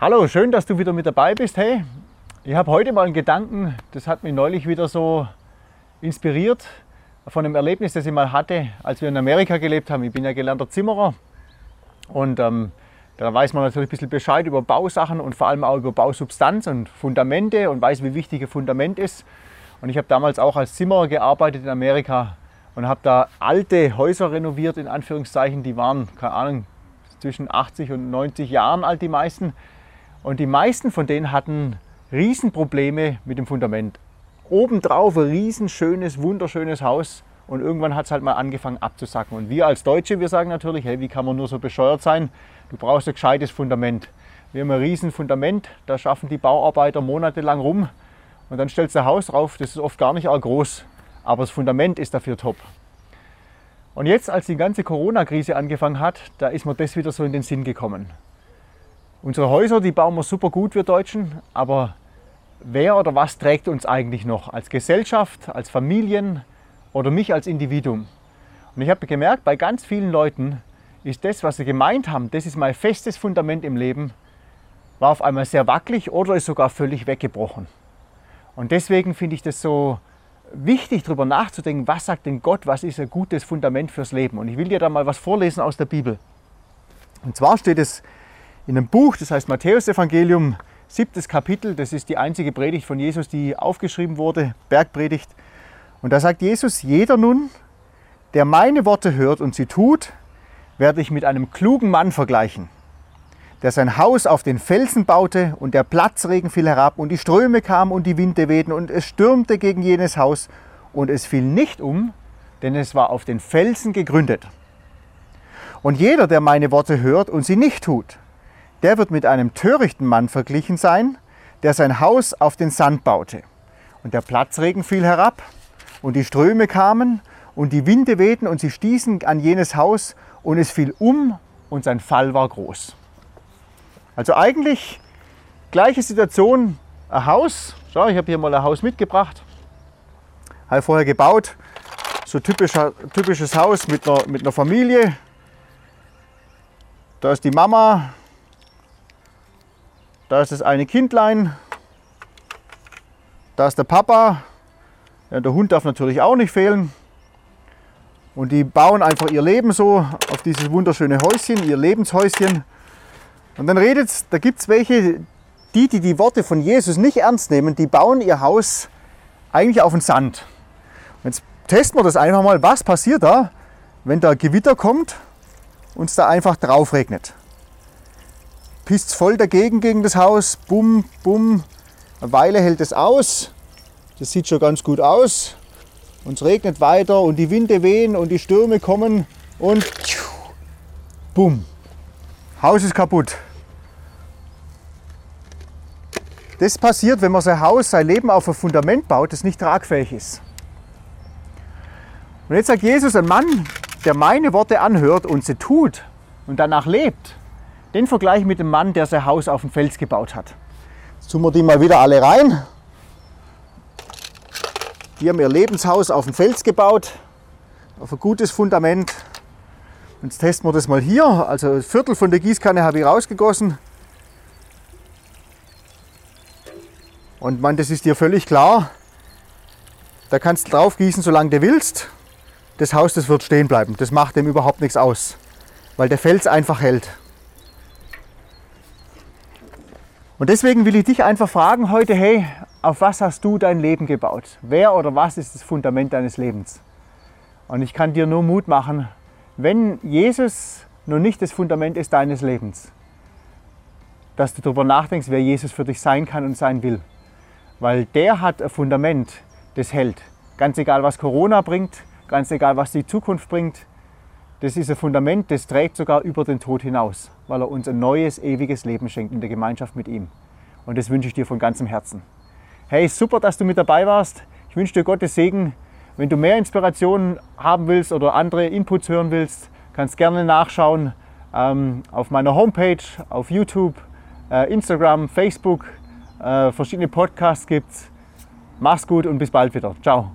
Hallo, schön, dass du wieder mit dabei bist. Hey, ich habe heute mal einen Gedanken, das hat mich neulich wieder so inspiriert von einem Erlebnis, das ich mal hatte, als wir in Amerika gelebt haben. Ich bin ja gelernter Zimmerer und ähm, da weiß man natürlich ein bisschen Bescheid über Bausachen und vor allem auch über Bausubstanz und Fundamente und weiß, wie wichtig ein Fundament ist. Und ich habe damals auch als Zimmerer gearbeitet in Amerika und habe da alte Häuser renoviert, in Anführungszeichen. Die waren, keine Ahnung, zwischen 80 und 90 Jahren alt, die meisten. Und die meisten von denen hatten Riesenprobleme mit dem Fundament. Obendrauf ein riesenschönes, wunderschönes Haus und irgendwann hat es halt mal angefangen abzusacken. Und wir als Deutsche, wir sagen natürlich, hey, wie kann man nur so bescheuert sein? Du brauchst ein gescheites Fundament. Wir haben ein riesen Fundament, da schaffen die Bauarbeiter monatelang rum und dann stellst du ein Haus drauf, das ist oft gar nicht arg groß, aber das Fundament ist dafür top. Und jetzt, als die ganze Corona-Krise angefangen hat, da ist mir das wieder so in den Sinn gekommen. Unsere Häuser, die bauen wir super gut, wir Deutschen, aber wer oder was trägt uns eigentlich noch als Gesellschaft, als Familien oder mich als Individuum? Und ich habe gemerkt, bei ganz vielen Leuten ist das, was sie gemeint haben, das ist mein festes Fundament im Leben, war auf einmal sehr wackelig oder ist sogar völlig weggebrochen. Und deswegen finde ich das so wichtig, darüber nachzudenken, was sagt denn Gott, was ist ein gutes Fundament fürs Leben. Und ich will dir da mal was vorlesen aus der Bibel. Und zwar steht es in einem Buch, das heißt Matthäus Evangelium, siebtes Kapitel. Das ist die einzige Predigt von Jesus, die aufgeschrieben wurde, Bergpredigt. Und da sagt Jesus, jeder nun, der meine Worte hört und sie tut, werde ich mit einem klugen Mann vergleichen, der sein Haus auf den Felsen baute und der Platzregen fiel herab und die Ströme kamen und die Winde wehten und es stürmte gegen jenes Haus und es fiel nicht um, denn es war auf den Felsen gegründet. Und jeder, der meine Worte hört und sie nicht tut, der wird mit einem törichten Mann verglichen sein, der sein Haus auf den Sand baute. Und der Platzregen fiel herab, und die Ströme kamen, und die Winde wehten, und sie stießen an jenes Haus, und es fiel um, und sein Fall war groß. Also eigentlich gleiche Situation, ein Haus. Schau, ich habe hier mal ein Haus mitgebracht. Habe vorher gebaut. So typischer, typisches Haus mit einer, mit einer Familie. Da ist die Mama, da ist das eine Kindlein. Da ist der Papa. Ja, der Hund darf natürlich auch nicht fehlen. Und die bauen einfach ihr Leben so auf dieses wunderschöne Häuschen, ihr Lebenshäuschen. Und dann redet da gibt es welche, die, die die Worte von Jesus nicht ernst nehmen, die bauen ihr Haus eigentlich auf den Sand. Und jetzt testen wir das einfach mal, was passiert da, wenn da Gewitter kommt und es da einfach drauf regnet pisst voll dagegen gegen das Haus. Bumm, bumm. Eine Weile hält es aus. Das sieht schon ganz gut aus. Und es regnet weiter und die Winde wehen und die Stürme kommen und bumm. Haus ist kaputt. Das passiert, wenn man sein Haus, sein Leben auf ein Fundament baut, das nicht tragfähig ist. Und jetzt sagt Jesus, ein Mann, der meine Worte anhört und sie tut und danach lebt, den Vergleich mit dem Mann, der sein Haus auf dem Fels gebaut hat. Jetzt tun wir die mal wieder alle rein. Die haben ihr Lebenshaus auf dem Fels gebaut, auf ein gutes Fundament. Jetzt testen wir das mal hier. Also ein Viertel von der Gießkanne habe ich rausgegossen. Und man, das ist dir völlig klar. Da kannst du drauf gießen, solange du willst. Das Haus, das wird stehen bleiben. Das macht dem überhaupt nichts aus, weil der Fels einfach hält. Und deswegen will ich dich einfach fragen heute, hey, auf was hast du dein Leben gebaut? Wer oder was ist das Fundament deines Lebens? Und ich kann dir nur Mut machen, wenn Jesus nur nicht das Fundament ist deines Lebens, dass du darüber nachdenkst, wer Jesus für dich sein kann und sein will. Weil der hat ein Fundament, das hält. Ganz egal, was Corona bringt, ganz egal, was die Zukunft bringt, das ist ein Fundament, das trägt sogar über den Tod hinaus, weil er uns ein neues, ewiges Leben schenkt in der Gemeinschaft mit ihm. Und das wünsche ich dir von ganzem Herzen. Hey, super, dass du mit dabei warst. Ich wünsche dir Gottes Segen. Wenn du mehr Inspirationen haben willst oder andere Inputs hören willst, kannst gerne nachschauen ähm, auf meiner Homepage, auf YouTube, äh, Instagram, Facebook. Äh, verschiedene Podcasts gibt's. Mach's gut und bis bald wieder. Ciao.